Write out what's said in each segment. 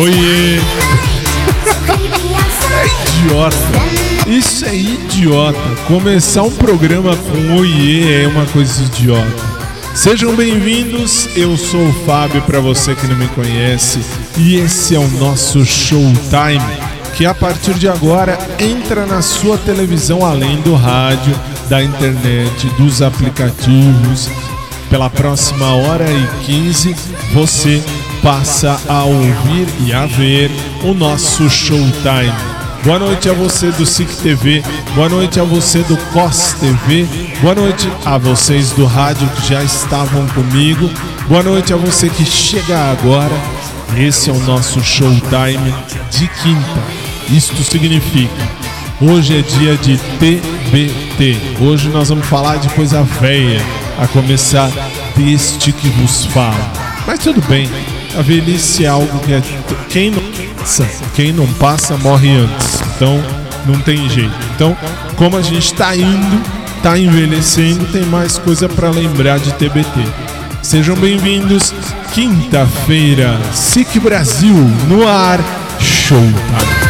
Oiê! É idiota. Isso é idiota. Começar um programa com oiê é uma coisa idiota. Sejam bem-vindos, eu sou o Fábio, para você que não me conhece, e esse é o nosso Showtime, que a partir de agora entra na sua televisão além do rádio, da internet, dos aplicativos. Pela próxima hora e 15, você passa a ouvir e a ver o nosso Showtime. Boa noite a você do SIC TV, boa noite a você do COS TV, boa noite a vocês do rádio que já estavam comigo, boa noite a você que chega agora. Esse é o nosso Showtime de quinta. Isto significa, hoje é dia de TBT. Hoje nós vamos falar de coisa velha, a começar deste que vos fala. Mas tudo bem, a velhice é algo que é. Quem não passa, quem não passa morre antes. Então não tem jeito. Então, como a gente está indo, está envelhecendo, tem mais coisa para lembrar de TBT. Sejam bem-vindos. Quinta-feira, SIC Brasil no ar. Showtime.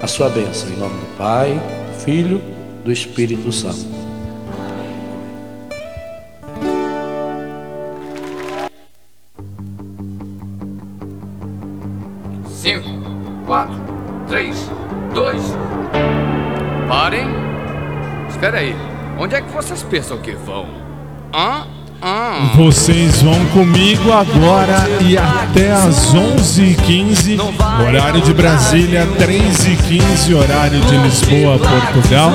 a sua bênção, em nome do Pai, do Filho, do Espírito Santo. Cinco, quatro, três, dois. Parem. Espera aí. Onde é que vocês pensam que vão? Hã? Hã? Vocês vão comigo agora e até às 11h15, horário de Brasília, 3h15, horário de Lisboa, Portugal,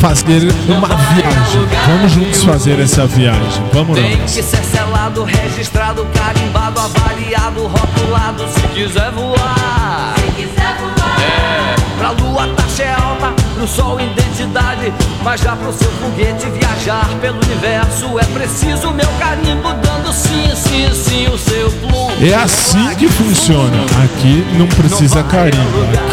fazer uma viagem. Vamos juntos fazer essa viagem. Vamos Tem nós. que ser selado, registrado, carimbado, avaliado, rotulado se quiser voar. Se quiser voar. É, pra lua taxa é alta, pro sol identidade. Mas já pro seu foguete viajar pelo universo é preciso meu carimbo dando sim, sim, sim, o seu plume. É assim que funciona. Aqui não precisa carimbo.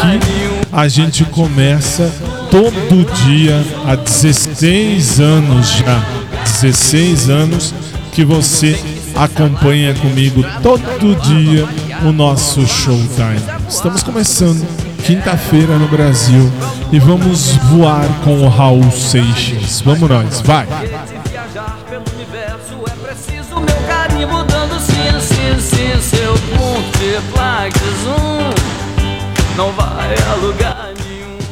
Aqui a gente começa todo dia há 16 anos já. 16 anos que você acompanha comigo todo dia o nosso Showtime. Estamos começando quinta-feira no Brasil e vamos voar com o Raul Seixas. Vamos nós, vai! É.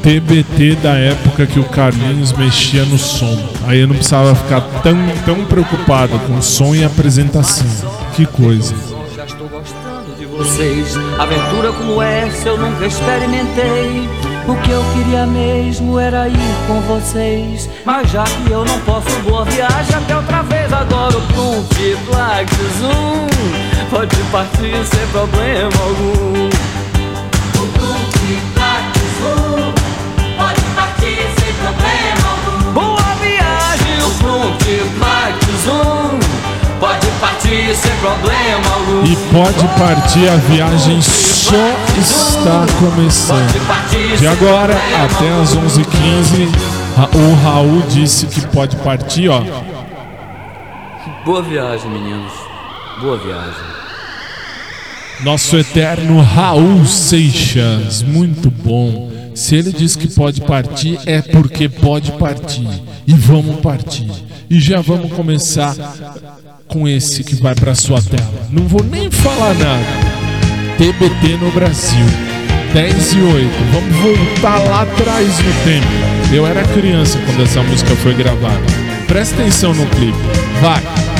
TBT da época que o Carlinhos mexia no som. Aí eu não precisava ficar tão, tão preocupado com som e apresentação. Que coisa. Vocês. Aventura como essa eu nunca experimentei. O que eu queria mesmo era ir com vocês. Mas já que eu não posso, boa viagem até outra vez. Agora o Plumpiplax Zoom pode partir sem problema algum. E pode partir, a viagem só está começando. De agora até as 11h15, Ra- o Raul disse que pode partir, ó. Boa viagem, meninos. Boa viagem. Nosso eterno Raul Seixas, muito bom. Se ele diz que pode partir, é porque pode partir. E vamos partir. E já vamos começar com esse que vai para sua tela. Não vou nem falar nada. TBT no Brasil. 10 e 8. Vamos voltar lá atrás no tempo. Eu era criança quando essa música foi gravada. Presta atenção no clipe. Vai.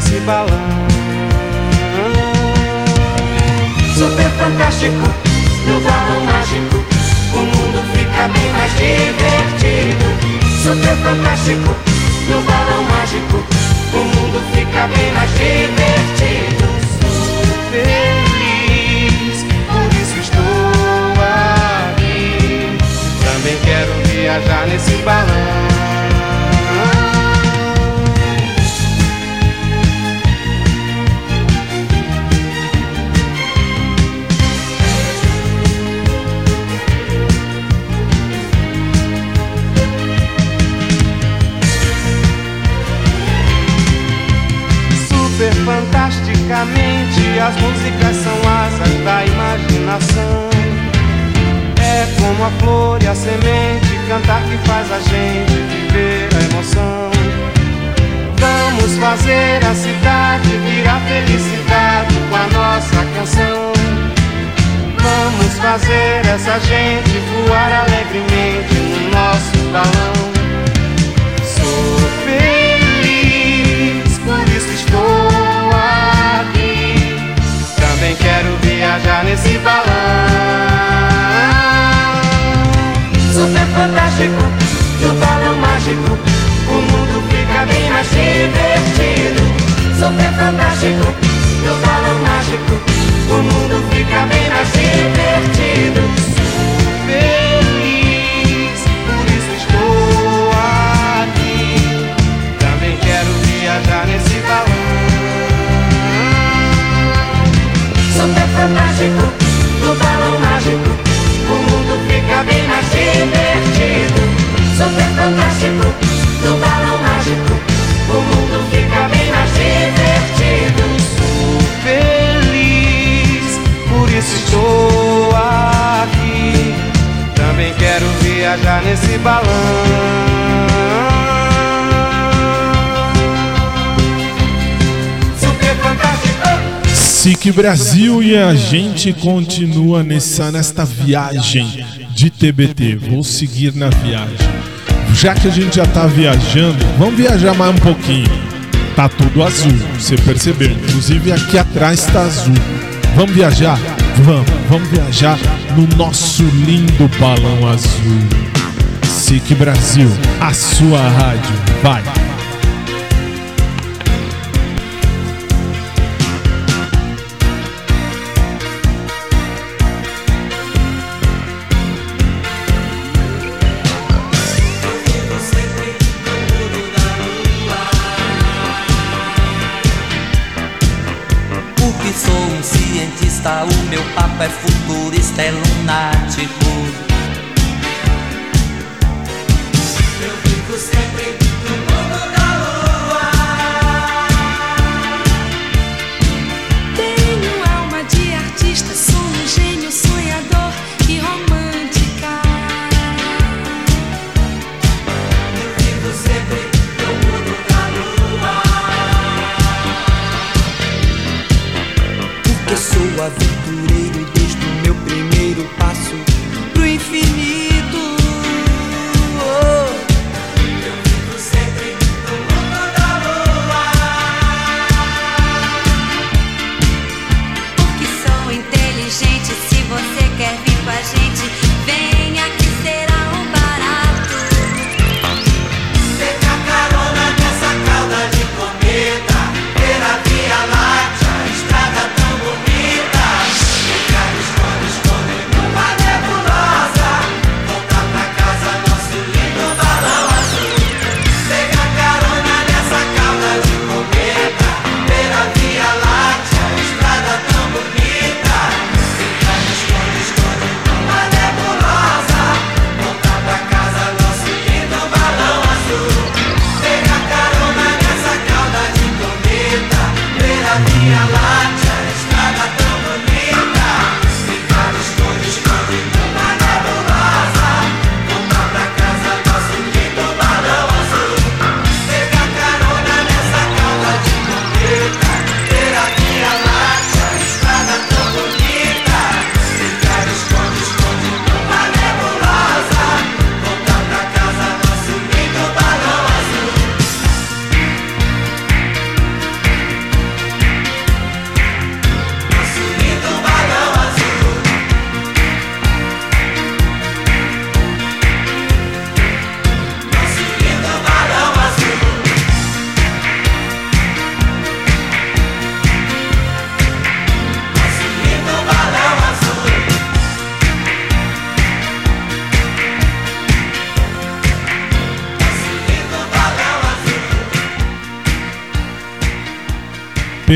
Nesse balão. Super fantástico, no balão mágico, o mundo fica bem mais divertido. Super fantástico, no balão mágico, o mundo fica bem mais divertido. Feliz, por isso estou aqui. Também quero viajar nesse balão. As músicas são asas da imaginação. É como a flor e a semente, cantar que faz a gente viver a emoção. Vamos fazer a cidade virar felicidade com a nossa canção. Vamos fazer essa gente voar alegremente no nosso balão. Viajar nesse balão. Super fantástico, no balão mágico, o mundo fica bem mais divertido. Super fantástico, no balão mágico, o mundo fica bem mais divertido. Super fantástico, no balão mágico, o mundo fica bem mais divertido. Sou feliz, por isso estou aqui. Também quero viajar nesse balão. Super fantástico. SIC Brasil e a gente continua nessa, nesta viagem de TBT. Vou seguir na viagem. Já que a gente já tá viajando, vamos viajar mais um pouquinho. Tá tudo azul, você percebeu. Inclusive aqui atrás tá azul. Vamos viajar? Vamos, vamos viajar no nosso lindo balão azul. SIC Brasil, a sua rádio. Vai! É futurista, é lunático.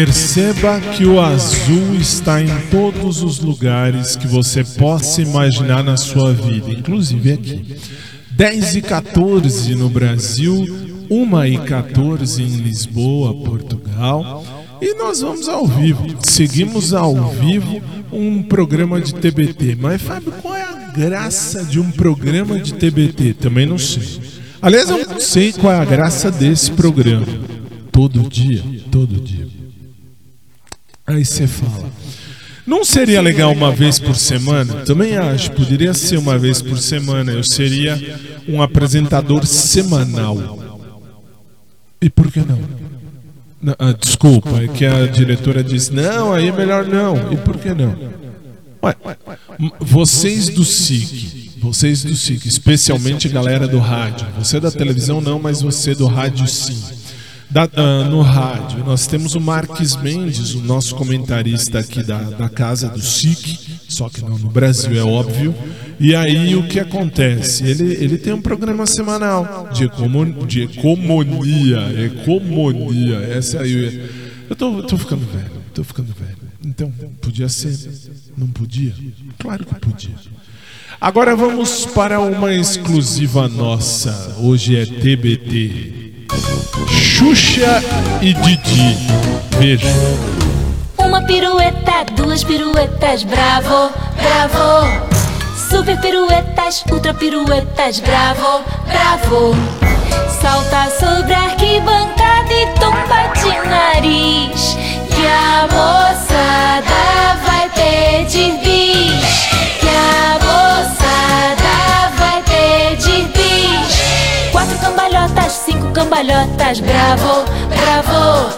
Perceba que o azul está em todos os lugares que você possa imaginar na sua vida, inclusive aqui. 10 e 14 no Brasil, 1 e 14 em Lisboa, Portugal. E nós vamos ao vivo. Seguimos ao vivo um programa de TBT. Mas, Fábio, qual é a graça de um programa de TBT? Também não sei. Aliás, eu não sei qual é a graça desse programa. Todo dia, todo dia. Aí você fala. Não seria legal uma vez por semana? Também acho, poderia ser uma vez por semana. Eu seria um apresentador semanal. E por que não? não ah, desculpa, é que a diretora disse: não, aí é melhor não. E por que não? Ué, vocês do SIC, vocês do SIC, especialmente galera do rádio. Você da televisão não, mas você do rádio sim da, uh, no rádio. Nós temos o Marques Mendes, o nosso comentarista aqui da, da casa do SIC, só que não no Brasil, é óbvio. E aí o que acontece? Ele, ele tem um programa semanal de, ecomo, de ecomonia. Ecomonia. Essa aí. Eu tô, tô ficando velho, tô ficando velho. Então, podia ser. Não podia? Claro que podia. Agora vamos para uma exclusiva nossa. Hoje é TBT. Xuxa e Didi. Veja. Uma pirueta, duas piruetas, bravo, bravo. Super piruetas, ultra piruetas, bravo, bravo. Salta sobre a arquibancada e tomba de nariz. Que a moçada vai pedir bis. Cinco cambalhotas, bravo, bravo.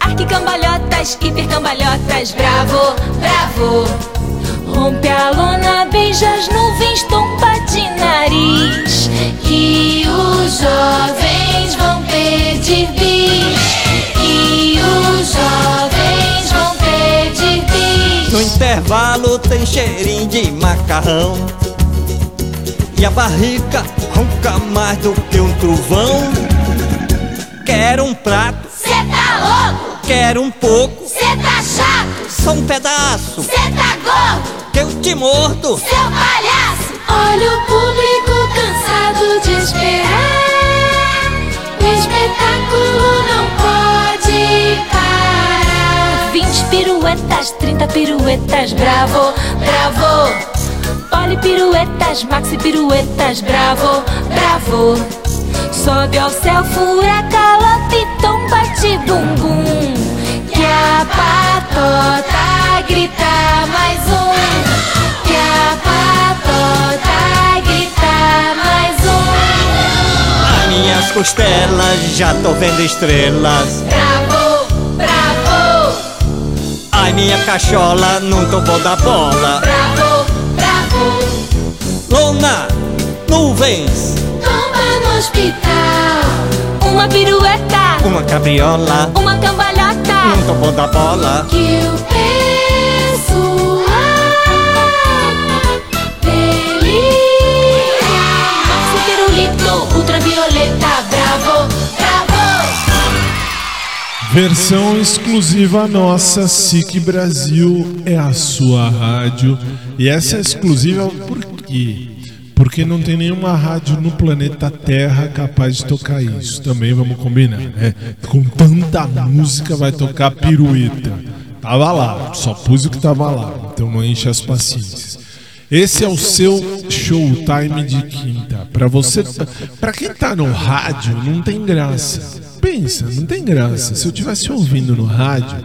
Arquicambalhotas, hipercambalhotas, bravo, bravo. Rompe a lona, beija as nuvens, tomba de nariz. Que os jovens vão pedir bis. Que os jovens vão pedir bis. No intervalo tem cheirinho de macarrão. E a barrica ronca mais do que um trovão. Quero um prato, cê tá louco? Quero um pouco, cê tá chato? Só um pedaço, cê tá gordo? Que eu te mordo, seu palhaço. Olha o público cansado de esperar. O espetáculo não pode parar. 20 piruetas, 30 piruetas, bravo, bravo. Olhe piruetas, maxi piruetas, bravo, bravo. Sobe ao céu, fura galope, tomba de bumbum. Que a patota grita mais um. Que a patota grita mais um. As minhas costelas já tô vendo estrelas. Bravo, bravo. Ai, minha cachola não tomou da bola. Bravo. Lona, nuvens, Tomba no hospital. Uma pirueta, uma cabriola. uma cambalhota. Não tomou da bola. Que o Versão exclusiva nossa, SIC Brasil é a sua rádio. E essa é exclusiva por quê? Porque não tem nenhuma rádio no planeta Terra capaz de tocar isso. Também vamos combinar, né? Com tanta música vai tocar pirueta. Tava lá, só pus o que tava lá. Então não enche as paciências. Esse é o seu showtime de quinta. Para você, para quem tá no rádio, não tem graça. Pensa, não tem graça. Se eu tivesse ouvindo no rádio,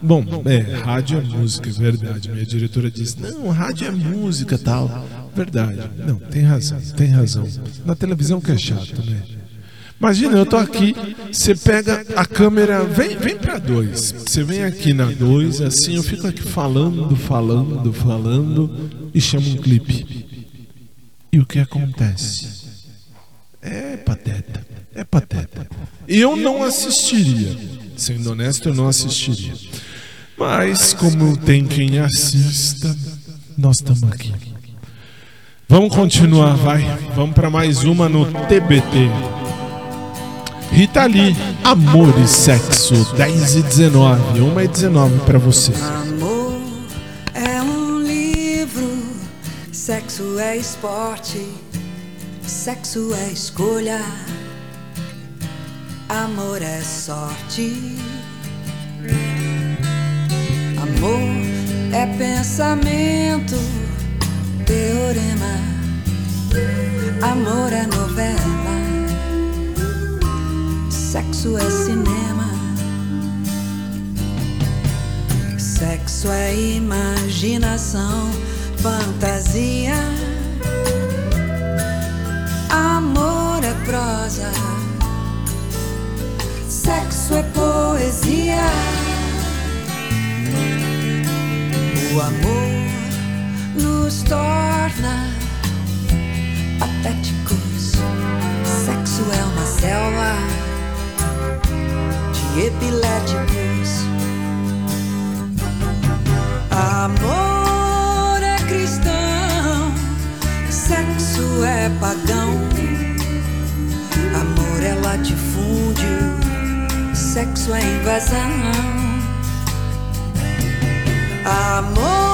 bom, é, rádio é música, é verdade. Minha diretora disse: "Não, rádio é música, tal". Verdade. Não, tem razão, tem razão. Na televisão que é chato, né? Imagina, eu tô aqui, você pega a câmera, vem, vem para dois. Você vem aqui na dois, assim eu fico aqui falando, falando, falando e chama um clipe. E o que acontece? É pateta, é pateta. Eu não assistiria, sendo honesto, eu não assistiria. Mas como tem quem assista, nós estamos aqui. Vamos continuar, vai. Vamos para mais uma no TBT. Rita Lee, Amor e Sexo, 10 e 19. 1 e 19 para você. Amor é um livro, sexo é esporte, sexo é escolha, amor é sorte. Amor é pensamento, teorema. Amor é novela, sexo é cinema. Sexo é imaginação, fantasia. Amor é prosa, sexo é poesia. O amor nos torna patéticos. Sexo é uma epiléticos. Amor é cristão, sexo é pagão. Amor é latifúndio, sexo é invasão. Amor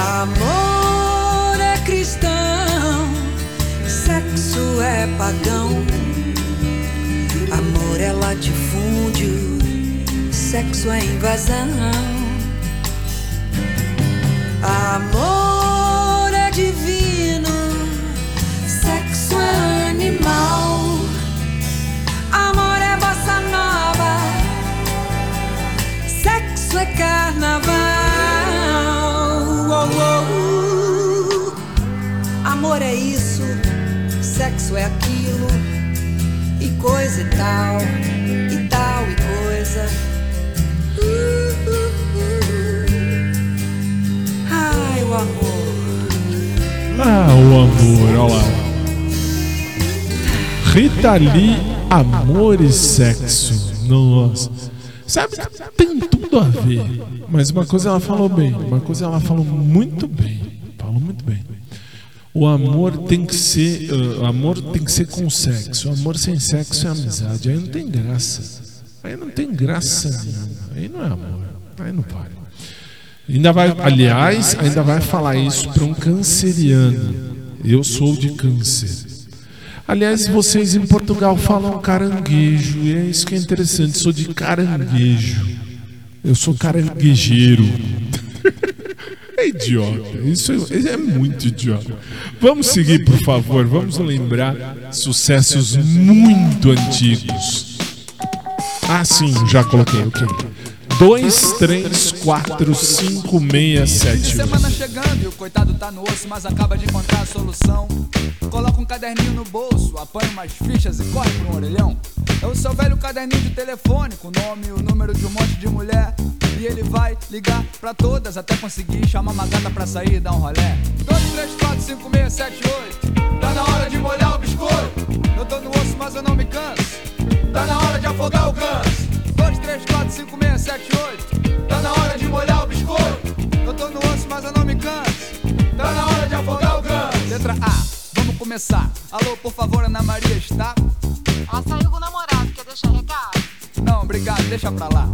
Amor é cristão, sexo é pagão. Amor é latifúndio, sexo é invasão. Amor é divino, sexo é animal. Amor é bossa nova, sexo é carnaval. Amor é isso, sexo é aquilo, e coisa e tal, e tal e coisa. Uh. Ai, o amor. Ah, o amor, olha lá. Rita Lee, amor e sexo. Nossa. Sabe, tem tudo a ver. Mas uma coisa ela falou bem, uma coisa ela falou muito bem. O amor tem que ser, uh, amor tem que ser com sexo. O amor sem sexo é amizade. Aí não tem graça. Aí não tem graça nenhuma. Aí não é amor. Aí não vale. Ainda vai, aliás, ainda vai falar isso para um canceriano. Eu sou de câncer. Aliás, vocês em Portugal falam caranguejo, e é isso que é interessante. Sou de caranguejo. Eu sou caranguejeiro. É idiota. Isso é, é muito idiota. Vamos seguir, por favor. Vamos lembrar sucessos muito antigos. Ah, sim, já coloquei, ok. 2, 3, 4, 5, 6, 7, Semana chegando e o coitado tá no osso, mas acaba de encontrar a solução. Coloca um caderninho no bolso, apanha umas fichas e corre pra um orelhão. É o seu velho caderninho de telefone, com o nome e o número de um monte de mulher. E ele vai ligar pra todas até conseguir chamar uma gata pra sair e dar um rolé. 2, 3, 4, 5, 6, 7, 8. Tá na hora de molhar o biscoito. Eu tô no osso, mas eu não me canso. Tá na hora de afogar o ganso. 2, 3, 4, 5, 6, 7, 8. Tá na hora de molhar o biscoito. Eu tô no osso, mas eu não me canso. Tá na hora de afogar o ganso. Letra A, vamos começar. Alô, por favor, Ana Maria está? Ela saiu com o namorado, quer deixar recado? Não, obrigado, deixa pra lá.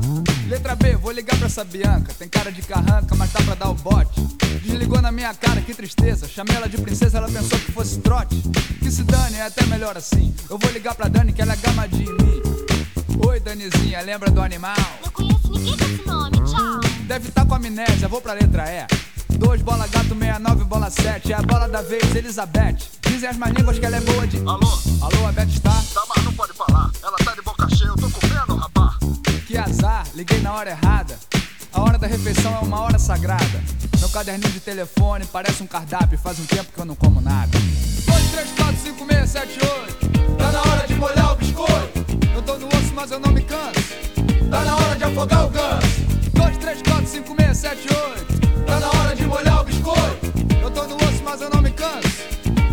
Letra B, vou ligar pra essa Bianca. Tem cara de carranca, mas tá pra dar o bote. Desligou na minha cara, que tristeza. Chamei ela de princesa, ela pensou que fosse trote. Que se dane, é até melhor assim. Eu vou ligar pra Dani, que ela é gamadinha em mim. Oi, Danizinha, lembra do animal? Não conheço ninguém com esse nome, tchau. Deve estar com amnésia, vou pra letra E. 2, bola gato 69, bola 7. É a bola da vez, Elizabeth. Dizem as más línguas que ela é boa de. Alô? Alô, a Beth está? Tá, mas não pode falar. Ela tá de boca cheia, eu tô comendo, rapá. Que azar, liguei na hora errada. A hora da refeição é uma hora sagrada. Meu caderninho de telefone parece um cardápio. Faz um tempo que eu não como nada. 2, 3, 4, 5, 6, 7, 8. Tá na hora de molhar o biscoito. Eu tô no osso, mas eu não me canso. Tá na hora de afogar o ganso. 2, 3, 4, 5, 6, 7, 8. Tá na hora de molhar o biscoito. Eu tô no osso, mas eu não me canso.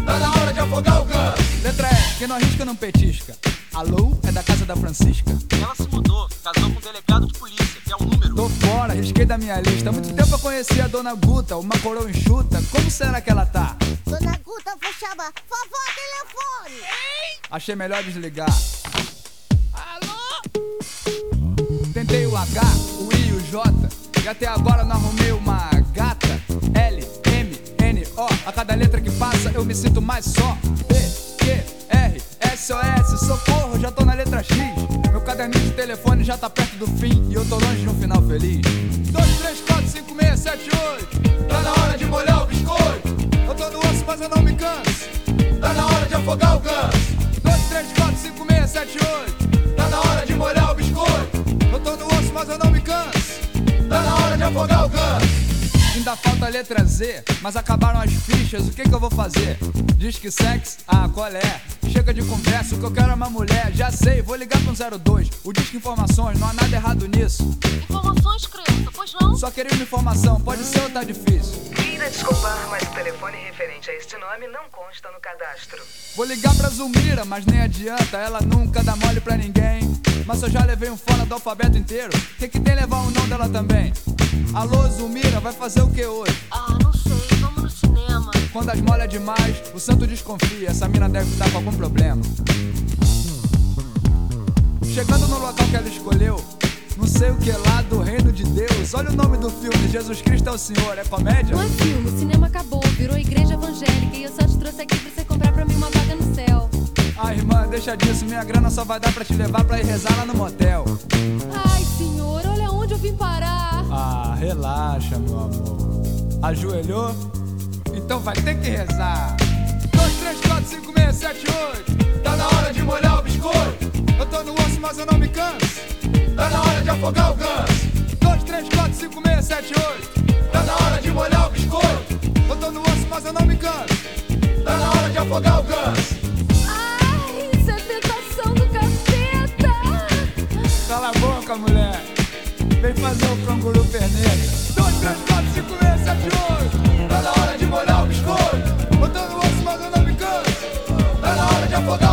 Tá na hora de afogar o ganso. Letra E, quem não arrisca não petisca. Alô, é da casa da Francisca. Ela se mudou, casou com um delegado de polícia, que é um número. Tô fora, risquei da minha lista. Há muito tempo eu conheci a dona Guta, uma coroa enxuta. Como será que ela tá? Dona Guta, vou chamar. Vovó, telefone. Achei melhor desligar. O H, o I o J. E até agora não arrumei uma gata. L, M, N, O. A cada letra que passa eu me sinto mais só. P, Q, R, S, O, S. Socorro, já tô na letra X. Meu caderninho de telefone já tá perto do fim. E eu tô longe de um final feliz. 2, 3, 4, 5, 6, 7, 8. Tá na hora de molhar o biscoito. Eu tô no osso, mas eu não me canso. Tá na hora de afogar o ganso. 2, 3, 4, 5, 6, 7, 8. Tá na hora de molhar o biscoito. Eu tô no osso, mas eu não me canso. Tá na hora de afogar o ganso. Ainda falta a letra Z, mas acabaram as fichas, o que que eu vou fazer? Diz que sexo? Ah, qual é? Chega de conversa, o que eu quero é uma mulher, já sei, vou ligar pro 02. O Disque Informações, não há nada errado nisso. Informações, criança, pois não? Só queria uma informação, pode ser ou tá difícil? Queira desculpar, mas o telefone referente a este nome não consta no cadastro. Vou ligar pra Zulmira, mas nem adianta, ela nunca dá mole pra ninguém. Mas eu já levei um fora do alfabeto inteiro, que que tem levar o nome dela também? Alô, Zulmira, vai fazer o que hoje? Ah, não sei, vamos no cinema. Quando as molhas demais, o santo desconfia, essa mina deve estar com algum problema. Chegando no local que ela escolheu, não sei o que lá do reino de Deus. Olha o nome do filme, Jesus Cristo é o Senhor, é comédia? Não é filme, o cinema acabou, virou igreja evangélica e eu só te trouxe aqui pra você comprar pra mim uma vaga no céu. Ah, irmã, deixa disso, minha grana só vai dar pra te levar pra ir rezar lá no motel. Ai, senhor, olha onde eu vim parar. Ah, relaxa, meu amor. Ajoelhou? Então vai ter que rezar. 2, 3, 4, 5, 6, 7, 8. Tá na hora de molhar o biscoito. Eu tô no osso, mas eu não me canso. Tá na hora de afogar o ganso. 2, 3, 4, 5, 6, 7, 8. Tá na hora de molhar o biscoito. Eu tô no osso, mas eu não me canso. Tá na hora de afogar o ganso. Ai, isso é tentação do capeta. Cala a boca, mulher. Vem fazer o canguru perneta. 2, 3, 4, 5, 6, 7, 8. Tá na hora de molhar o biscoito. Tô no osso, mas não me canso. Tá na hora de afogar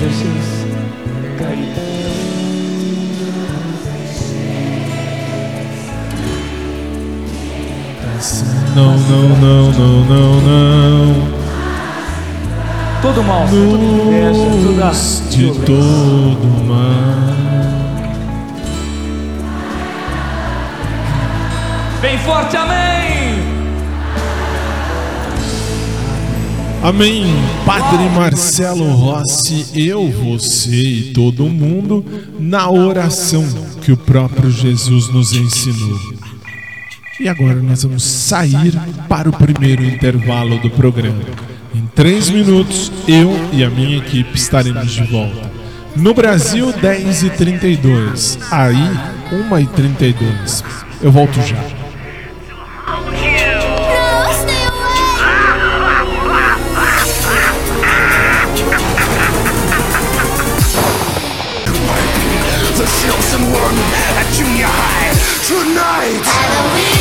Deixes cair. Não, não, não, não, não, não. Todo mal, tudo inveja, tudo a- de todo mal. Bem forte, amém! Amém. Padre Marcelo Rossi, eu, você e todo mundo na oração que o próprio Jesus nos ensinou. E agora nós vamos sair para o primeiro intervalo do programa. Em três minutos, eu e a minha equipe estaremos de volta. No Brasil, 10h32. Aí, 1h32. Eu volto já. Tonight.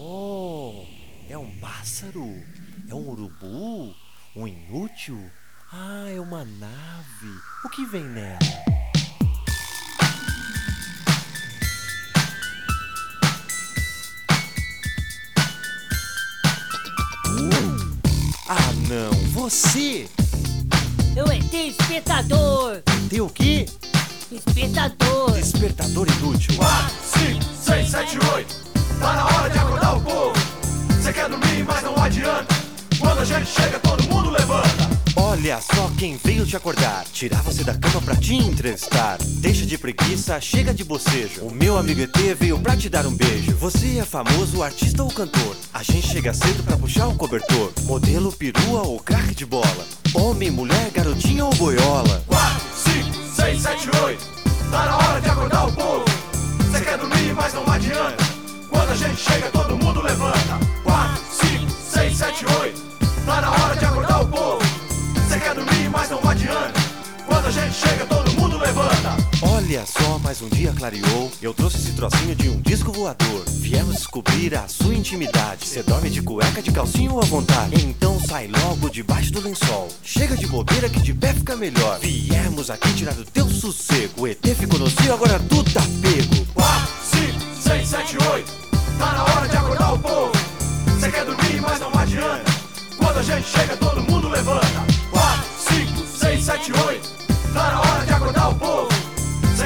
Oh, é um pássaro? É um urubu? Um inútil? Ah, é uma nave. O que vem nela? Ah, não. Você! Eu ET espetador! Tem o quê? Espetador! Despertador inútil. 4, 5, 6, 7, 8. Tá na hora de gente chega, todo mundo levanta. Olha só quem veio te acordar. Tirar você da cama pra te entrevistar. Deixa de preguiça, chega de bocejo. O meu amigo ET veio pra te dar um beijo. Você é famoso, artista ou cantor? A gente chega cedo pra puxar o cobertor. Modelo, perua ou craque de bola? Homem, mulher, garotinha ou boiola? 4, 5, 6, 7, 8. Tá na hora de acordar o povo. Você quer dormir, mas não adianta. Quando a gente chega, todo mundo levanta. 4, 5, 6, 7, 8. Olha só, mais um dia clareou. Eu trouxe esse trocinho de um disco voador. Viemos descobrir a sua intimidade. Você dorme de cueca, de calcinho à vontade. Então sai logo debaixo do lençol. Chega de bobeira que de pé fica melhor. Viemos aqui tirar do teu sossego. O ET ficou no cio, agora tu tá pego. 4, 5, 6, 7, 8. Tá na hora de acordar o povo. Você quer dormir, mas não adianta. Quando a gente chega, todo mundo levanta. 4, 5, 6, 7, 8. Tá na hora de acordar o povo.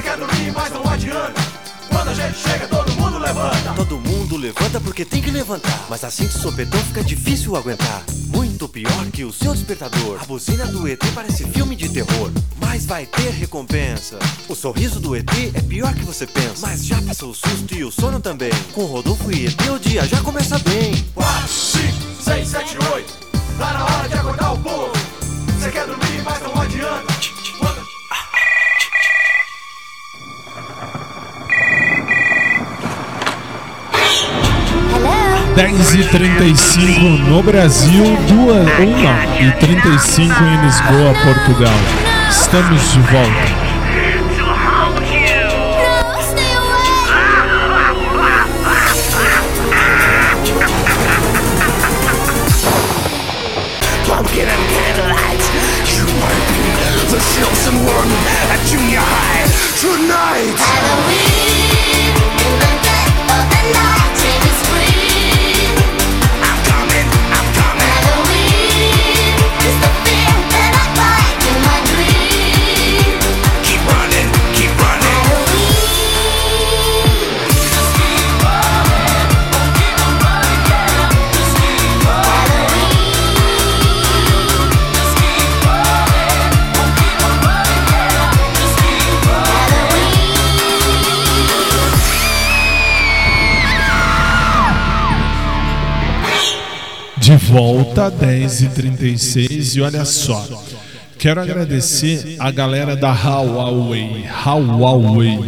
Quer dormir, mas não adianta. Quando a gente chega, todo mundo levanta. Todo mundo levanta porque tem que levantar. Mas assim de sopetão fica difícil aguentar. Muito pior que o seu despertador. A buzina do ET parece filme de terror. Mas vai ter recompensa. O sorriso do ET é pior que você pensa. Mas já passou o susto e o sono também. Com Rodolfo e ET o dia já começa bem. 4, 5, 6, 7, 8. Tá na hora de acordar o povo. Você quer dormir, 10 e 35 no Brasil, 2 1 e 35 em Lisboa, Portugal. Estamos de volta. Junior high tonight. Halloween, in the dead of the night, volta, 10 e 36 olha só. Quero agradecer a galera da Huawei. Huawei.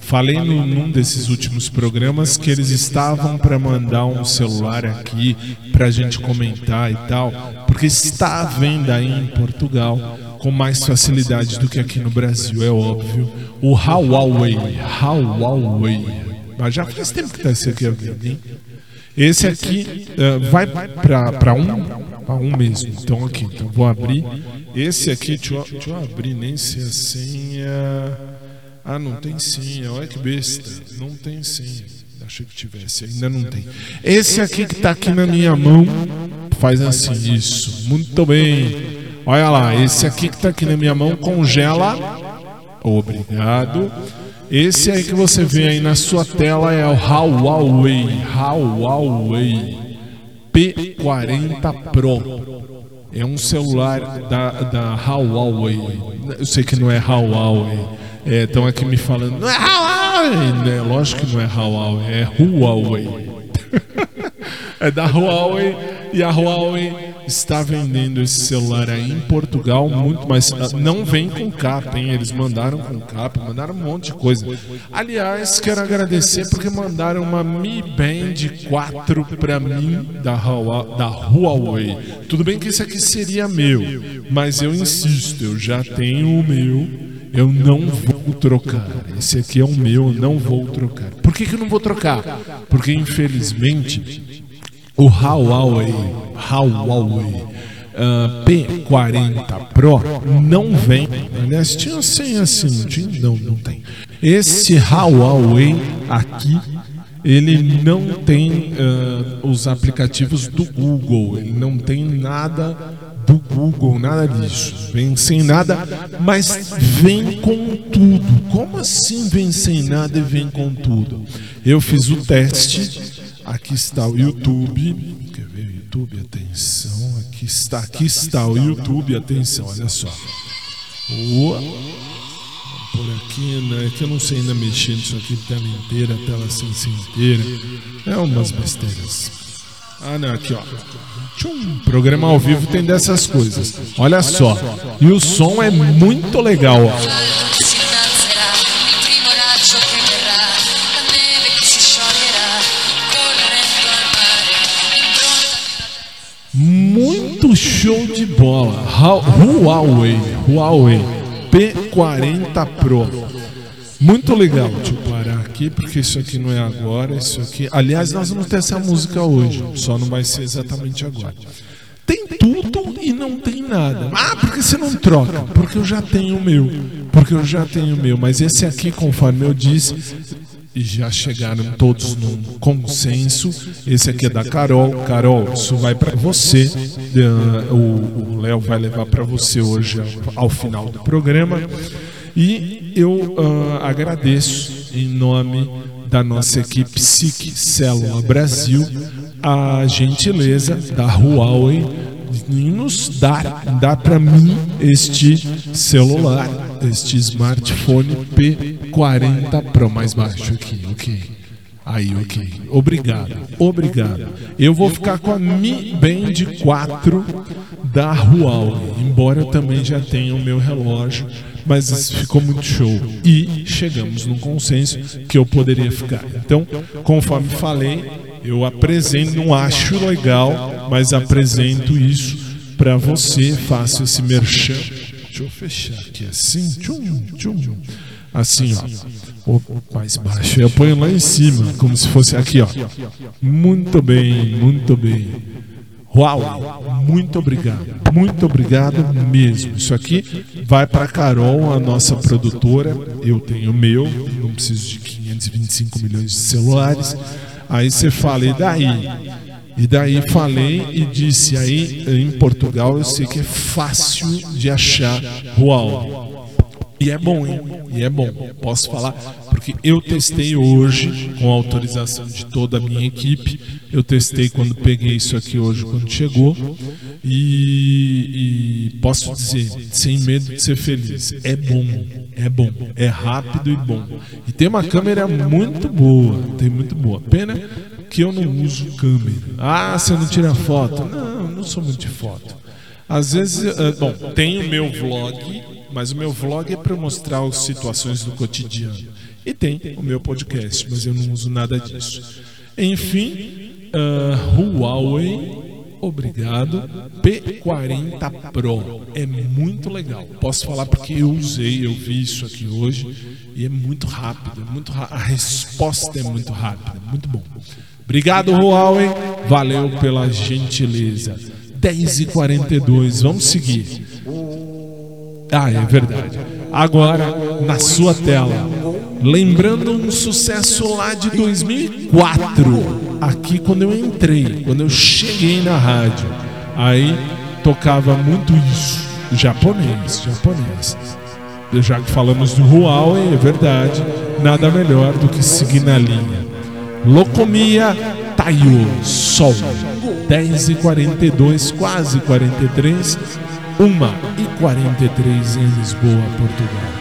Falei num desses últimos programas que eles estavam para mandar um celular aqui para a gente comentar e tal, porque está à venda aí em Portugal com mais facilidade do que aqui no Brasil, é óbvio. O Huawei. Huawei. Mas já faz tempo que está esse aqui, hein? Esse aqui eh, vai para um, pra um mesmo. Então aqui, então vou abrir. Esse aqui, deixa eu, deixa eu abrir, nem se a senha. Ah, não tem senha, olha que besta. Não tem senha. Achei que tivesse, ainda não tem. Esse aqui que tá aqui na minha mão faz assim, isso. Muito bem. Olha lá, esse aqui que tá aqui na minha mão congela. Obrigado. Esse aí que você vê aí na sua tela é o Huawei, Huawei P40 Pro. É um celular da, da Huawei. Eu sei que não é Huawei. É, estão aqui me falando, não é Huawei! Né? Lógico que não é Huawei, é Huawei. É da Huawei e a Huawei está vendendo esse celular aí em Portugal muito mais ah, não vem com capa, hein? Eles mandaram com capa, mandaram um monte de coisa. Aliás, quero agradecer porque mandaram uma Mi Band 4 para mim da Huawei. Tudo bem que esse aqui seria meu, mas eu insisto, eu já tenho o meu. Eu não vou trocar. Esse aqui é o meu, eu não vou trocar. Por que, que eu não vou trocar? Porque infelizmente o Huawei, Huawei ah, P40 Pro não vem. Aliás, tinha sem assim, tinha, não, não tem. Esse Huawei aqui, ele não tem ah, os aplicativos do Google, ele não tem nada do Google, nada disso. Vem sem nada, mas vem com tudo. Como assim vem sem nada e vem com tudo? Eu fiz o teste. Aqui está o YouTube. Quer ver o YouTube? Atenção. Aqui está, aqui está o YouTube. Atenção, olha só. Oa. Por aqui, né? Que eu não sei ainda mexer nisso aqui, tela inteira, tela sem ser inteira. É umas besteiras. Ah, não, aqui ó. Tchum, programa ao vivo tem dessas coisas. Olha só. E o som é muito legal, ó. Muito show de bola. Huawei, Huawei P40 Pro. Muito legal. Deixa eu parar aqui porque isso aqui não é agora, isso aqui. Aliás, nós vamos ter essa música hoje, só não vai ser exatamente agora. Tem tudo e não tem nada. Ah, porque você não troca? Porque eu já tenho o meu. Porque eu já tenho o meu. Mas esse aqui, conforme eu disse, já chegaram todos num consenso. Esse aqui é da Carol. Carol, isso vai para você. Uh, o Léo vai levar para você hoje ao, final do programa. E eu uh, agradeço em nome da nossa equipe SIC Célula Brasil a gentileza da Huawei em nos dar, dar para mim este celular, este smartphone P40 Pro mais baixo aqui, ok. Aí, ok. Obrigado, obrigado. Eu vou ficar com a Mi Band 4 da Huawei, embora eu também já tenha o meu relógio, mas ficou muito show. E chegamos num consenso que eu poderia ficar. Então, conforme falei, eu apresento, não acho legal, mas apresento isso para você, faço esse merchan. Deixa eu fechar aqui assim, tchum, tchum. Assim, ó. O mais baixo. Eu ponho lá em cima, como se fosse aqui, ó. Muito bem, muito bem. Uau! Muito obrigado. Muito obrigado mesmo. Isso aqui vai para Carol, a nossa produtora. Eu tenho o meu, não preciso de 525 milhões de celulares. Aí você fala, e daí? E daí falei e disse aí em Portugal eu sei que é fácil de achar Huawei. E é bom, hein? E é bom. Posso falar porque eu testei hoje com autorização de toda a minha equipe. Eu testei quando peguei isso aqui hoje quando chegou e, e posso dizer sem medo de ser feliz. É bom, é bom, é rápido e bom. E tem uma câmera muito boa, tem muito boa. Pena que eu não uso câmera. Ah, você não tira foto? Não, não sou muito de foto. Às vezes, uh, bom, tem o meu vlog, mas o meu vlog é para mostrar as situações do cotidiano. E tem o meu podcast, mas eu não uso nada disso. Enfim, uh, Huawei, obrigado. P40 Pro é muito legal. Posso falar porque eu usei, eu vi isso aqui hoje e é muito rápido, é muito a resposta é muito rápida, muito bom. Obrigado, Huawei. Valeu pela gentileza. 10h42, vamos seguir. Ah, é verdade. Agora, na sua tela, lembrando um sucesso lá de 2004, aqui quando eu entrei, quando eu cheguei na rádio, aí tocava muito isso, japonês, japonês. Já que falamos do Huawei, é verdade, nada melhor do que seguir na linha. Locomia Taio Sol. 10 e 42 quase 43 1 e 43 em Lisboa, Portugal.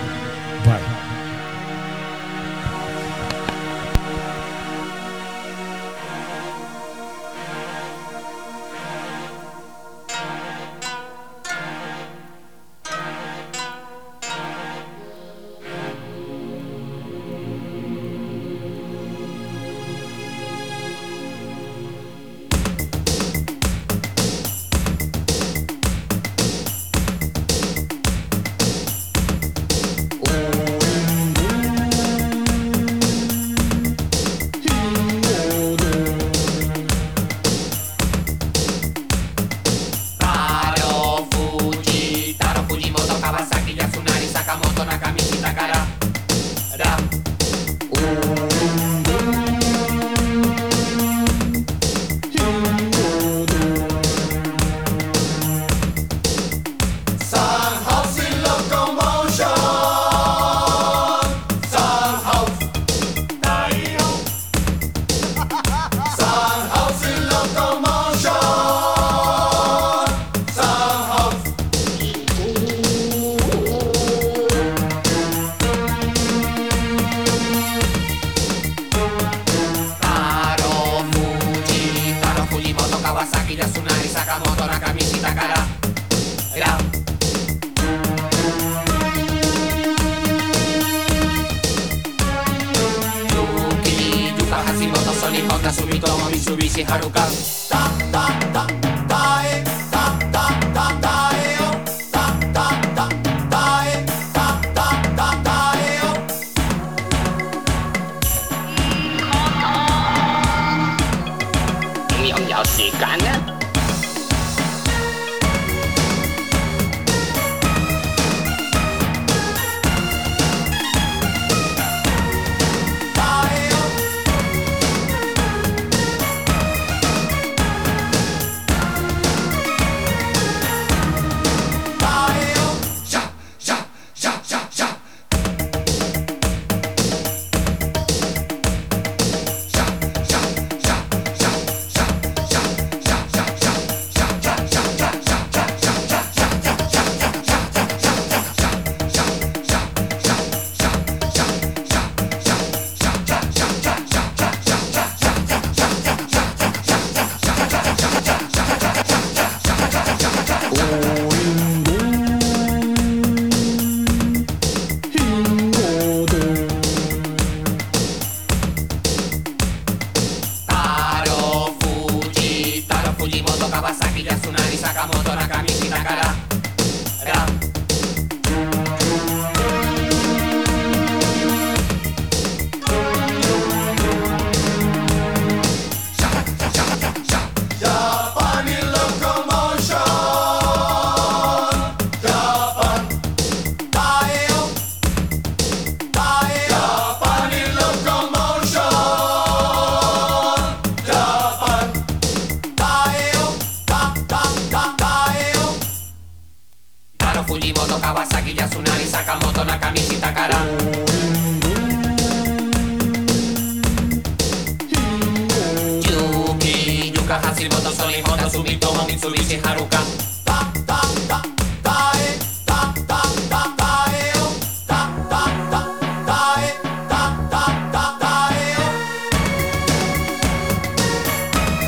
走り元と日本の住友三菱はるかタッタッタッタエタッタッタッタエよタッタッタッタエタッタッタッタ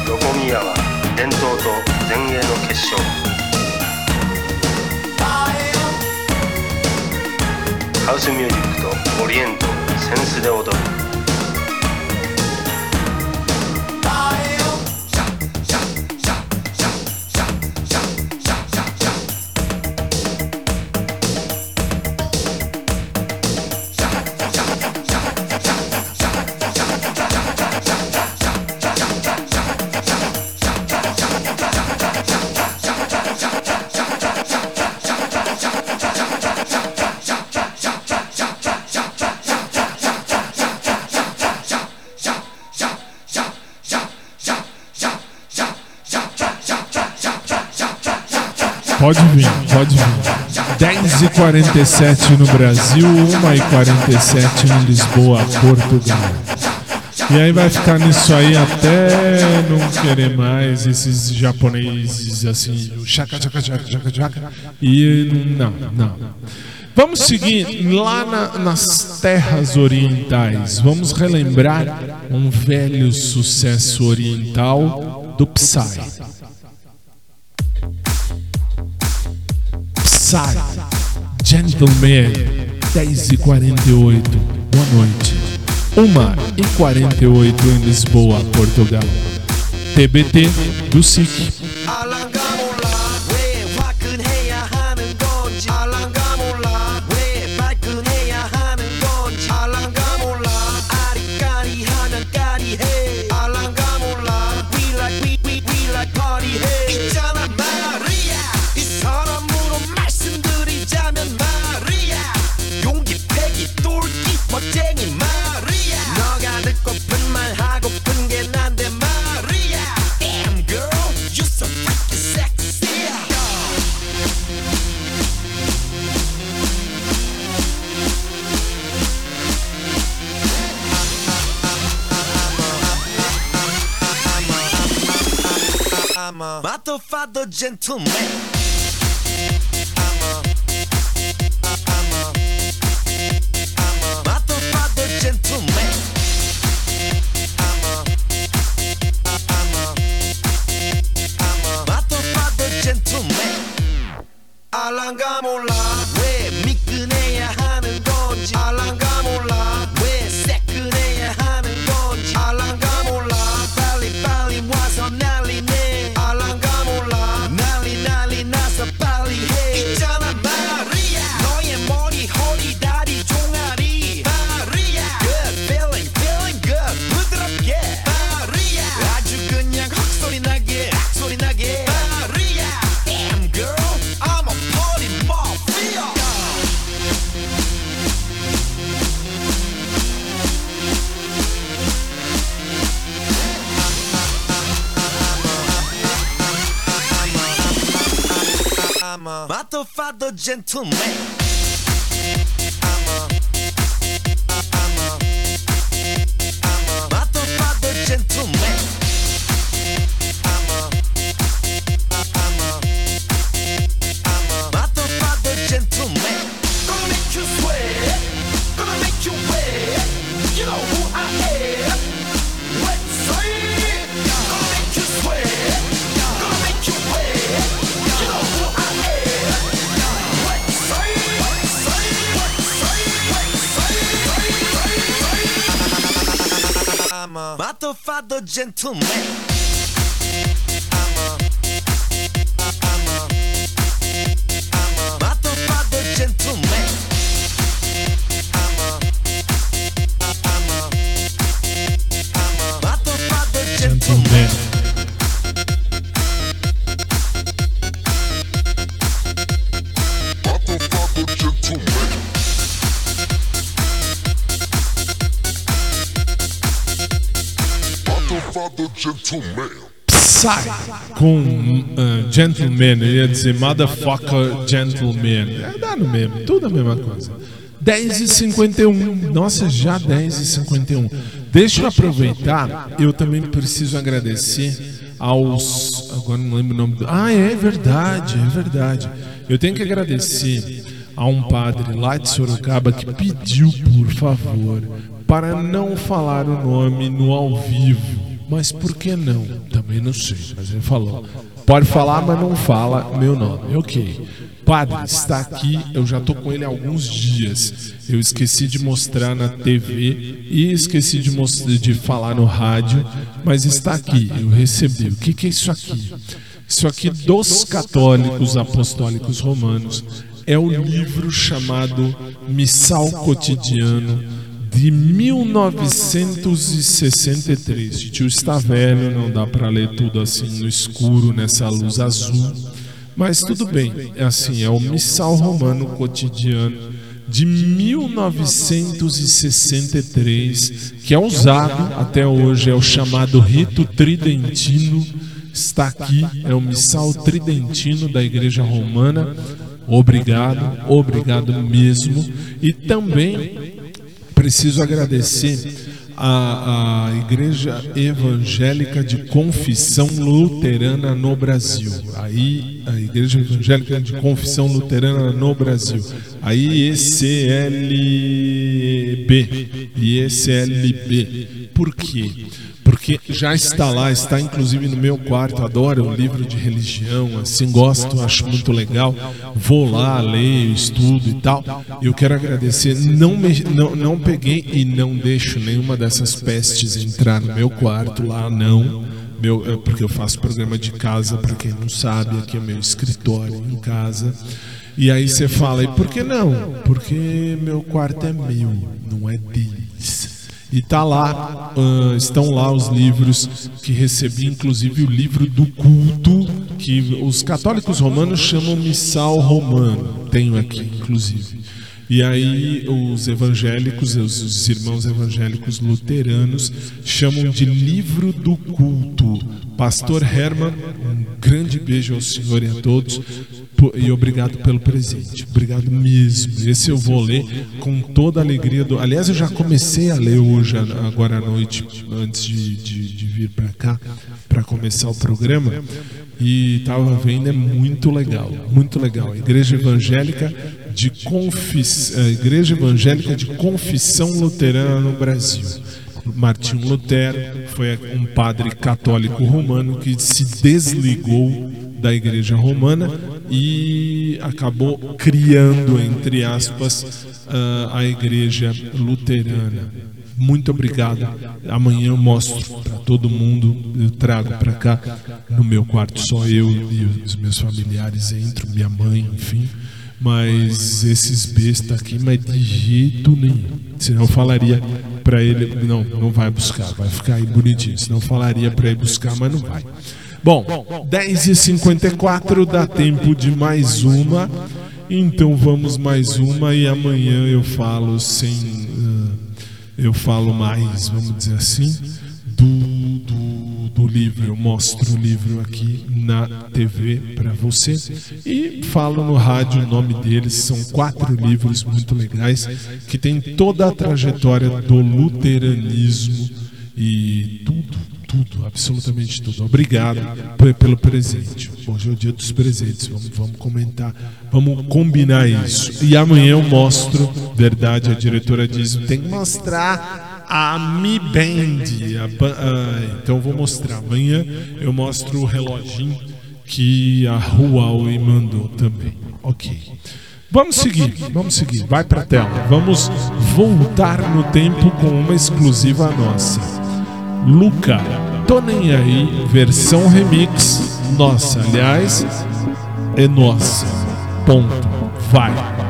横宮は伝統と前衛の結晶。ハウスミュージックとオリエントセンスで踊る。Pode vir, pode vir. 10h47 no Brasil, 1h47 em Lisboa, Portugal. E aí vai ficar nisso aí até não querer mais esses japoneses assim, o chaka chaka chaka chaka chaka. E não, não. Vamos seguir lá na- nas terras orientais. Vamos relembrar um velho sucesso oriental do Psy. Psy, Gentleman, 10h48, boa noite. 1h48 em Lisboa, Portugal. TBT do SIC. Motherfucker gentleman. Gentleman. Gentleman. Com uh, Gentleman, eu ia dizer Motherfucker Gentleman. É, no mesmo, tudo a mesma coisa. 10 e 51 Nossa, já 10 e 51 Deixa eu aproveitar, eu também preciso agradecer aos. Agora não lembro o nome do. Ah, é verdade, é verdade. Eu tenho que agradecer a um padre lá de Sorocaba que pediu, por favor, para não falar o nome no ao vivo. Mas por que não? Também não sei, mas ele falou. Pode falar, mas não fala meu nome. Ok. Padre, está aqui, eu já tô com ele há alguns dias. Eu esqueci de mostrar na TV e esqueci de, mostrar, de falar no rádio, mas está aqui, eu recebi. O que, que é isso aqui? Isso aqui dos católicos apostólicos romanos é o livro chamado Missal Cotidiano de 1963. Tio está velho, não dá para ler tudo assim no escuro, nessa luz azul. Mas tudo bem, é assim, é o Missal Romano Cotidiano de 1963, que é usado até hoje, é o chamado rito tridentino. Está aqui, é o Missal Tridentino da Igreja Romana. Obrigado, obrigado mesmo. E também preciso agradecer a, a Igreja Evangélica de Confissão Luterana no Brasil. Aí, a Igreja Evangélica de Confissão Luterana no Brasil. Aí, ECLB. ECLB. Por quê? Porque já está lá, está inclusive no meu quarto, adoro o livro de religião, assim, gosto, acho muito legal. Vou lá, leio, estudo e tal. Eu quero agradecer, não, me, não, não peguei e não deixo nenhuma dessas pestes entrar no meu quarto lá, não. Meu, é porque eu faço programa de casa, para quem não sabe, aqui é meu escritório em casa. E aí você fala, e por que não? Porque meu quarto é meu, não é deles. E tá lá, uh, estão lá os livros que recebi, inclusive o livro do culto, que os católicos romanos chamam missal romano. Tenho aqui, inclusive. E aí os evangélicos, os, os irmãos evangélicos luteranos, chamam de livro do culto. Pastor Herman, um grande beijo ao senhor e a todos e obrigado pelo presente. Obrigado mesmo. Esse eu vou ler com toda a alegria. Do... Aliás, eu já comecei a ler hoje, agora à noite, antes de, de, de vir para cá, para começar o programa. E estava vendo, é muito legal, muito legal. Igreja Evangélica de Confis... Igreja Evangélica de Confissão Luterana no Brasil. Martinho Lutero foi um padre católico romano que se desligou da Igreja Romana e acabou criando, entre aspas, a Igreja Luterana. Muito obrigado. Amanhã eu mostro para todo mundo, eu trago para cá no meu quarto só eu e os meus familiares entram, minha mãe, enfim. Mas esses bestas aqui, mas de jeito nenhum. Senão eu falaria para ele, não, não vai buscar, vai ficar aí bonitinho. Senão eu falaria para ele buscar, mas não vai. Bom, 10h54 dá tempo de mais uma. Então vamos mais uma e amanhã eu falo sem. Eu falo mais, vamos dizer assim, do, do, do livro. Eu mostro o livro aqui na TV para você e falo no rádio o nome deles. São quatro livros muito legais que tem toda a trajetória do luteranismo e tudo tudo, absolutamente tudo. Obrigado pelo presente. Hoje é o dia dos presentes. Vamos, vamos comentar, vamos combinar isso. E amanhã eu mostro, verdade, a diretora diz, tem que mostrar a Mi Band. A, a, então vou mostrar. Amanhã eu mostro o reloginho que a Huawei mandou também. Ok. Vamos seguir, vamos seguir. Vai pra tela. Vamos voltar no tempo com uma exclusiva nossa. Luca. Tô nem aí, versão remix. Nossa, aliás, é nossa. Ponto. Vai.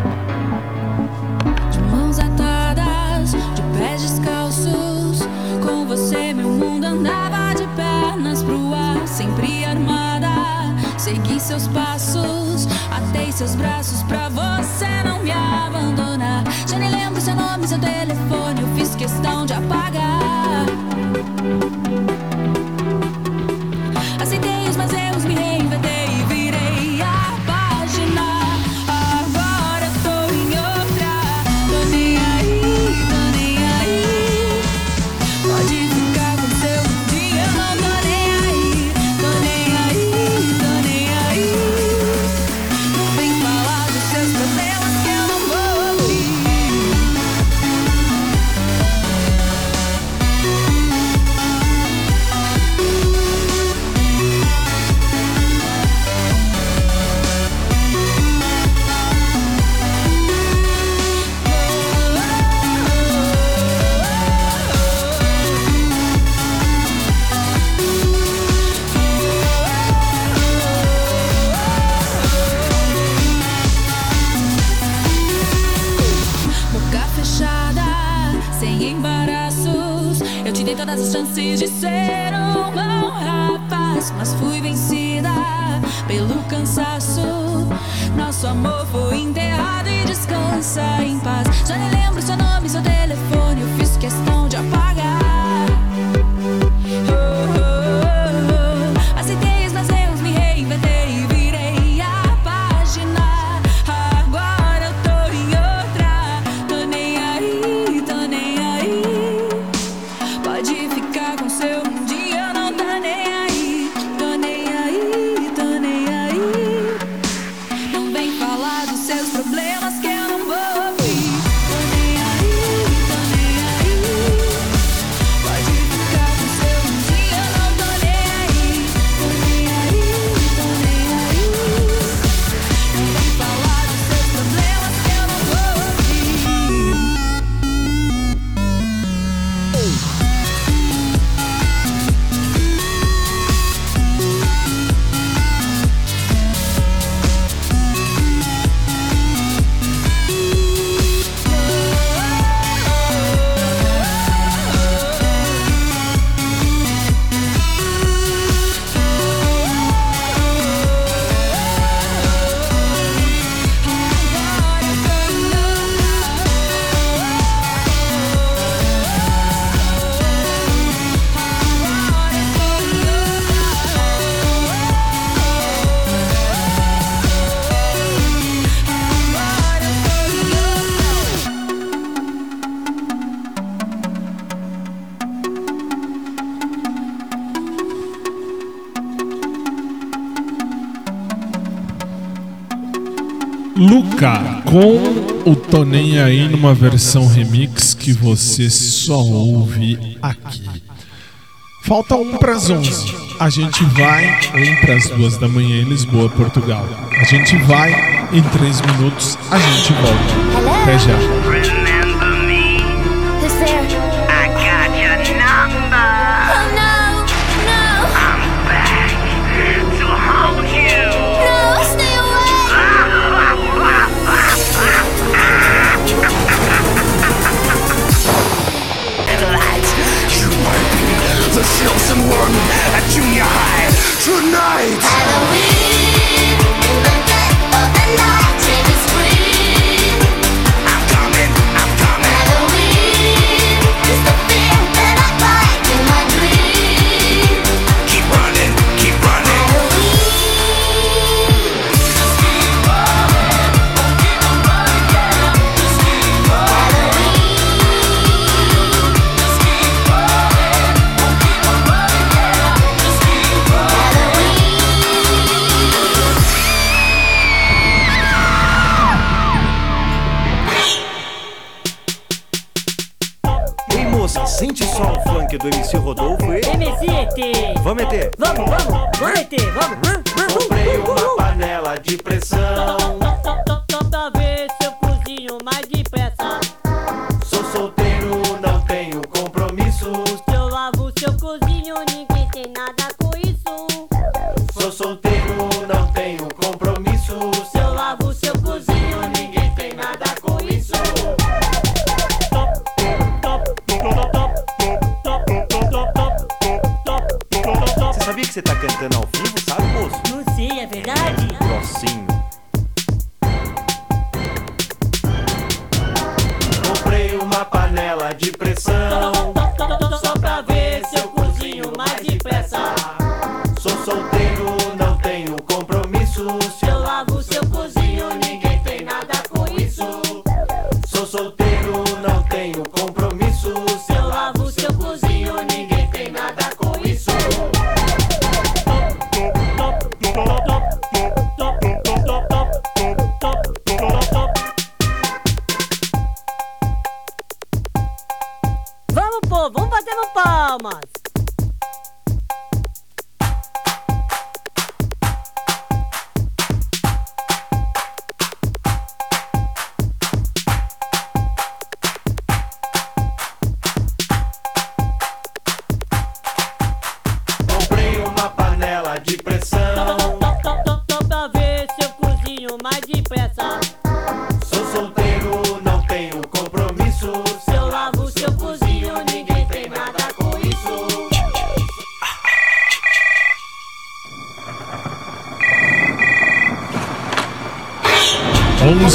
Música com o Toninho aí numa versão remix que você só ouve aqui. Falta um para as 11. A gente vai um para as duas da manhã em Lisboa, Portugal. A gente vai em três minutos. A gente volta. Até já.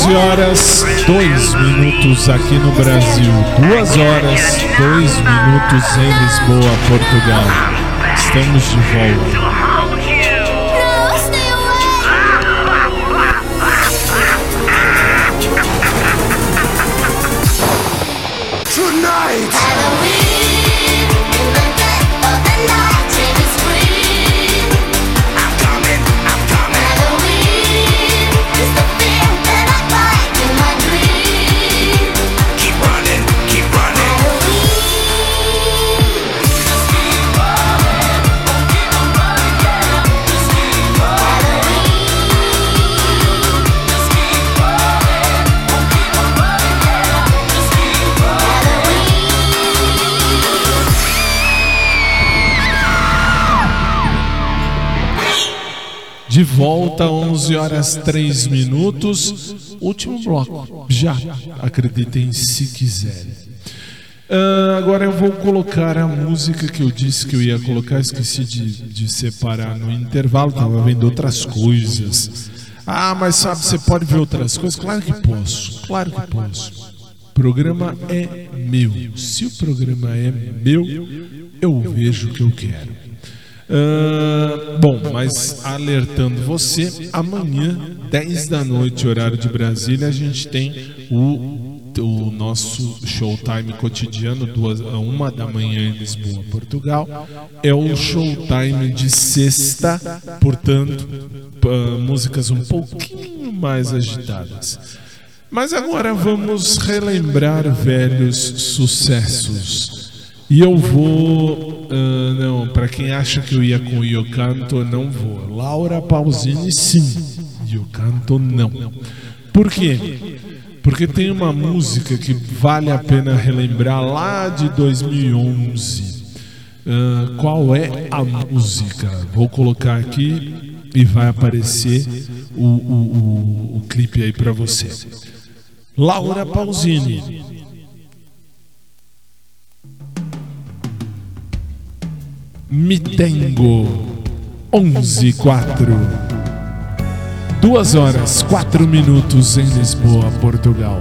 11 horas 2 minutos aqui no Brasil, 2 horas 2 minutos em Lisboa, Portugal. Estamos de volta. Tonight! 11 horas 3 minutos. Último bloco. Já, acreditem se quiserem. Ah, agora eu vou colocar a música que eu disse que eu ia colocar. Esqueci de, de separar no intervalo. Tava vendo outras coisas. Ah, mas sabe, você pode ver outras coisas? Claro que posso. Claro que posso. O programa é meu. Se o programa é meu, eu vejo o que eu quero. Ah, bom, mas alertando você, amanhã, 10 da noite, horário de Brasília, a gente tem o, o nosso showtime cotidiano, duas, uma da manhã em Lisboa, Portugal. É o showtime de sexta, portanto, ah, músicas um pouquinho mais agitadas. Mas agora vamos relembrar velhos sucessos. E eu vou. ah, não, para quem acha que eu ia com Io Canto, não vou. Laura Pausini, sim. Io Canto, não. Por quê? Porque tem uma música que vale a pena relembrar lá de 2011. Ah, qual é a música? Vou colocar aqui e vai aparecer o, o, o, o clipe aí para você. Laura Pausini. Me Tengo 11 4 2 horas 4 minutos em Lisboa, Portugal.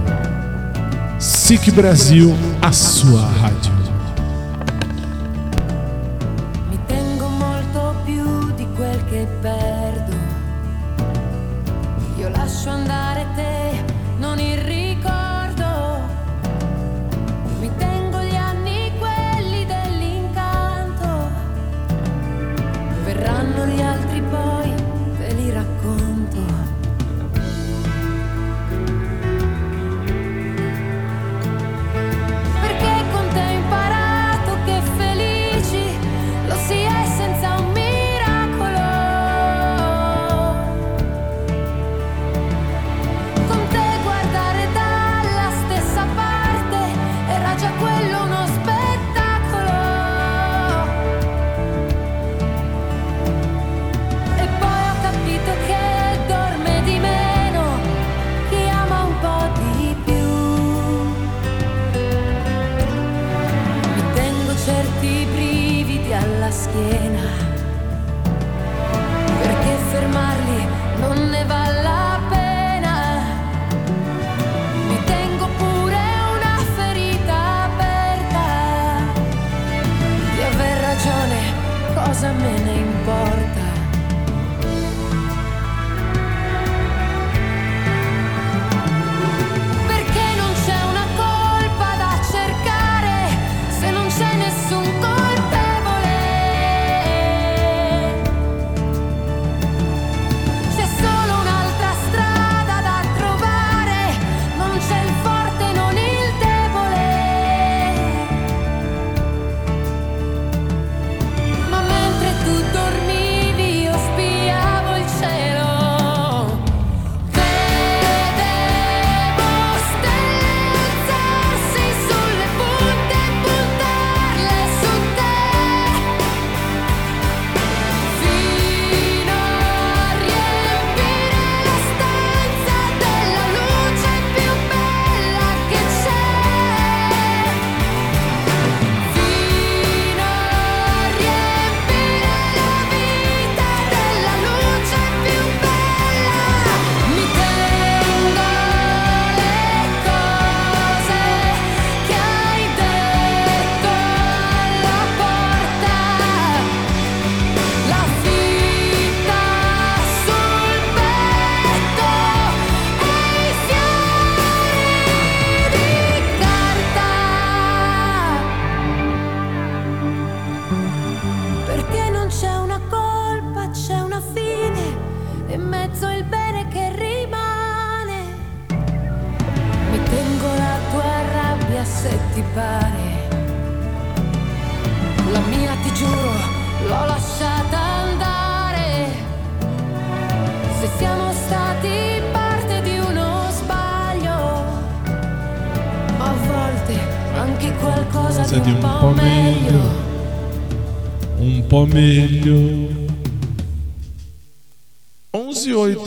SIC Brasil, a sua rádio.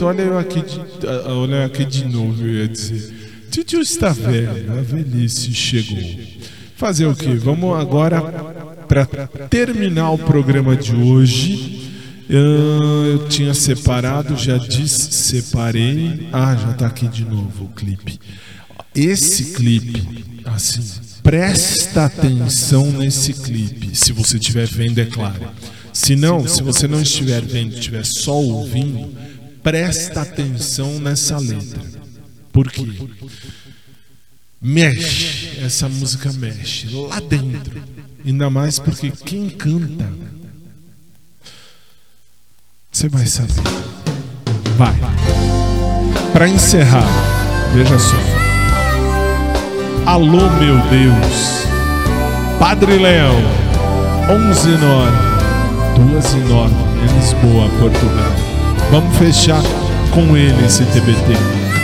11 e 8, olha eu aqui de, olha eu aqui de novo, eu ia dizer. Titio está velho, a velhice chegou. Fazer o quê? Vamos agora para terminar o programa de hoje. Eu tinha separado, já disse, separei. Ah, já tá aqui de novo o clipe. Esse clipe, assim, presta atenção nesse clipe, se você estiver vendo, é claro. Se não, se você não estiver vendo, estiver só ouvindo, presta atenção nessa letra. Por quê? Mexe, essa música mexe lá dentro. Ainda mais porque quem canta, você vai saber. Vai. Para encerrar, veja só. Alô, meu Deus. Padre Leão, 11 e 9, 2 e 9, em Lisboa, Portugal. Vamos fechar com ele esse TBT.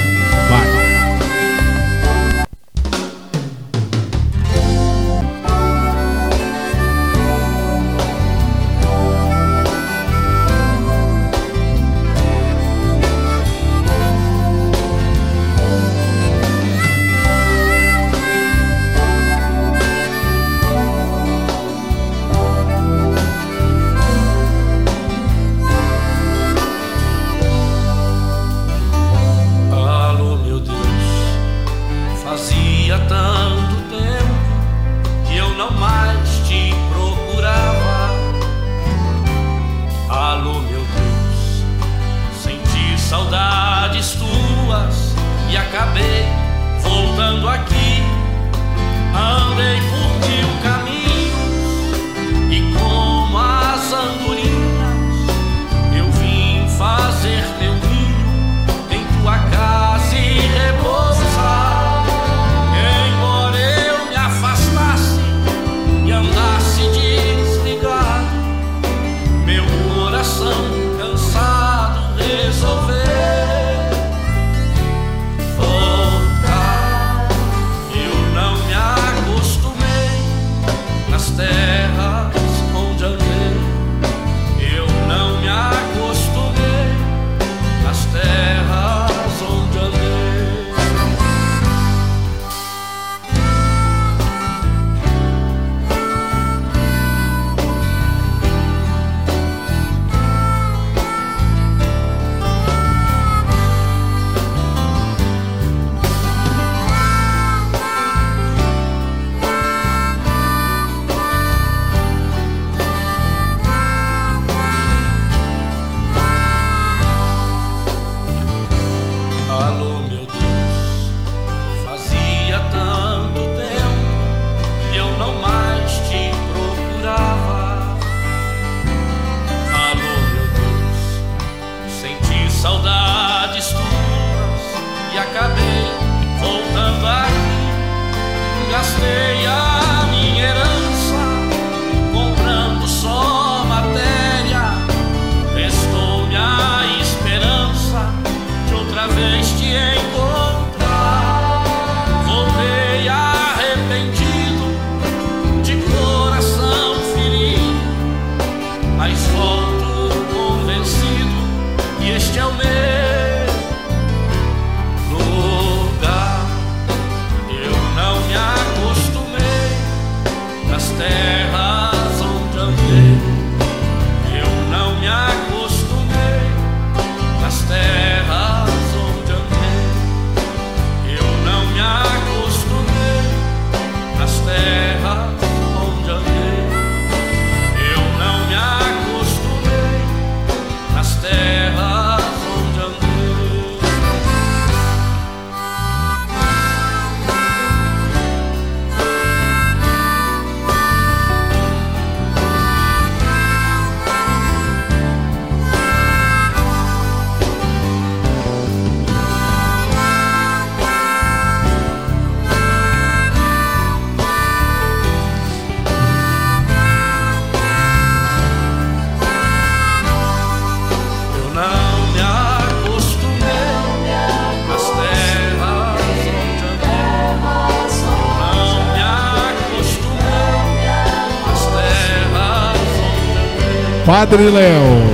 Padre Léo.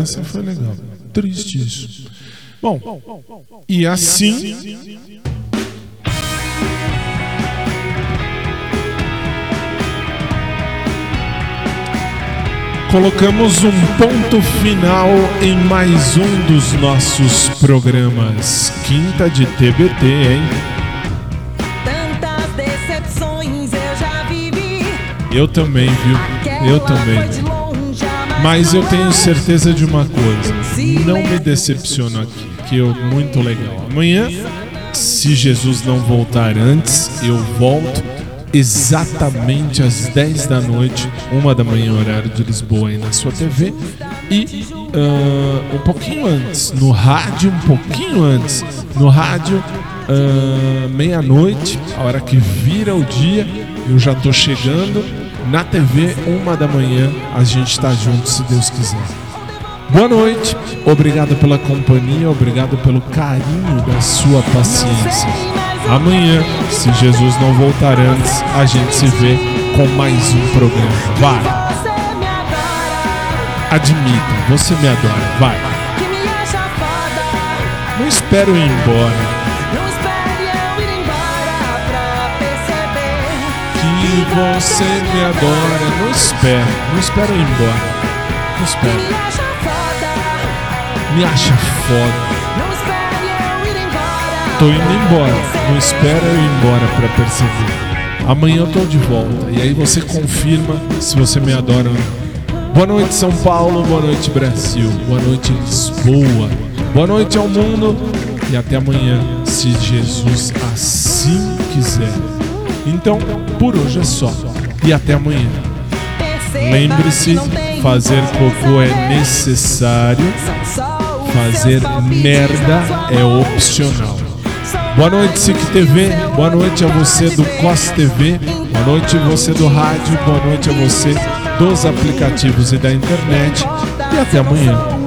Essa, foi legal. Triste isso. Bom, e assim. Colocamos um ponto final em mais um dos nossos programas. Quinta de TBT, hein? Eu também, viu? Eu também. Mas eu tenho certeza de uma coisa: não me decepciono aqui, que eu muito legal. Amanhã, se Jesus não voltar antes, eu volto exatamente às 10 da noite, uma da manhã, horário de Lisboa, aí na sua TV. E ah, um pouquinho antes, no rádio, um pouquinho antes, no rádio, ah, meia-noite, a hora que vira o dia, eu já tô chegando. Na TV, uma da manhã, a gente tá junto, se Deus quiser. Boa noite, obrigado pela companhia, obrigado pelo carinho da sua paciência. Amanhã, se Jesus não voltar antes, a gente se vê com mais um programa. Vai! Admita, você me adora, vai! Não espero ir embora. Você me adora, não espera, não espera eu ir embora. Não espera. Me acha foda. Tô indo embora. Não espera eu ir embora pra perceber. Amanhã eu tô de volta. E aí você confirma se você me adora ou não. Boa noite, São Paulo. Boa noite, Brasil. Boa noite, Lisboa. Boa noite ao mundo. E até amanhã, se Jesus assim quiser. Então, por hoje é só. E até amanhã. Lembre-se, fazer cocô é necessário, fazer merda é opcional. Boa noite, SIC TV. Boa noite a você do COS TV. Boa noite a você do rádio. Boa noite a você dos aplicativos e da internet. E até amanhã.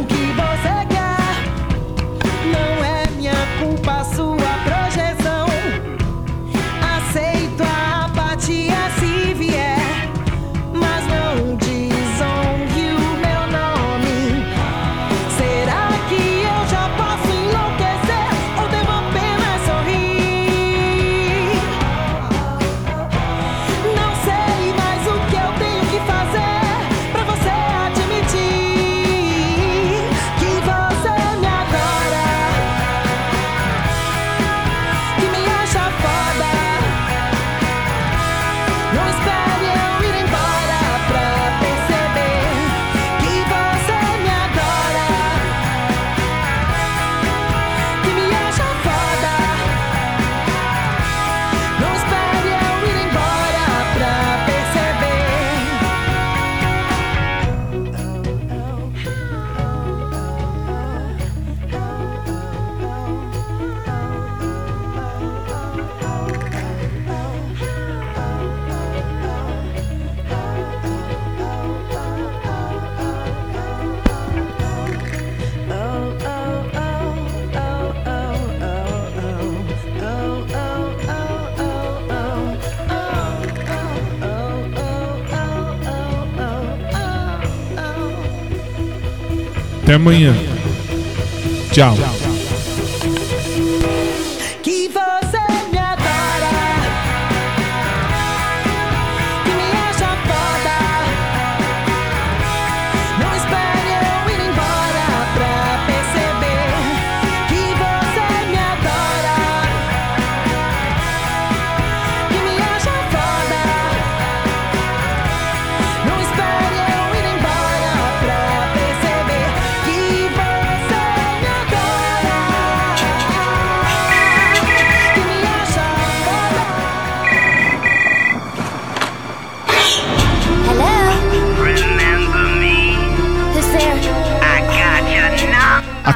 amanhã.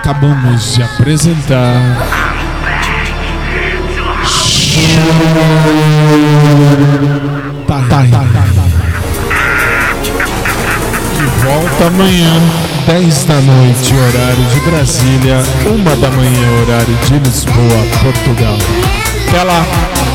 acabamos de apresentar. Tá, tá, tá, tá, tá. De volta amanhã, 10 da noite, horário de Brasília, 1 da manhã, horário de Lisboa, Portugal. Até lá!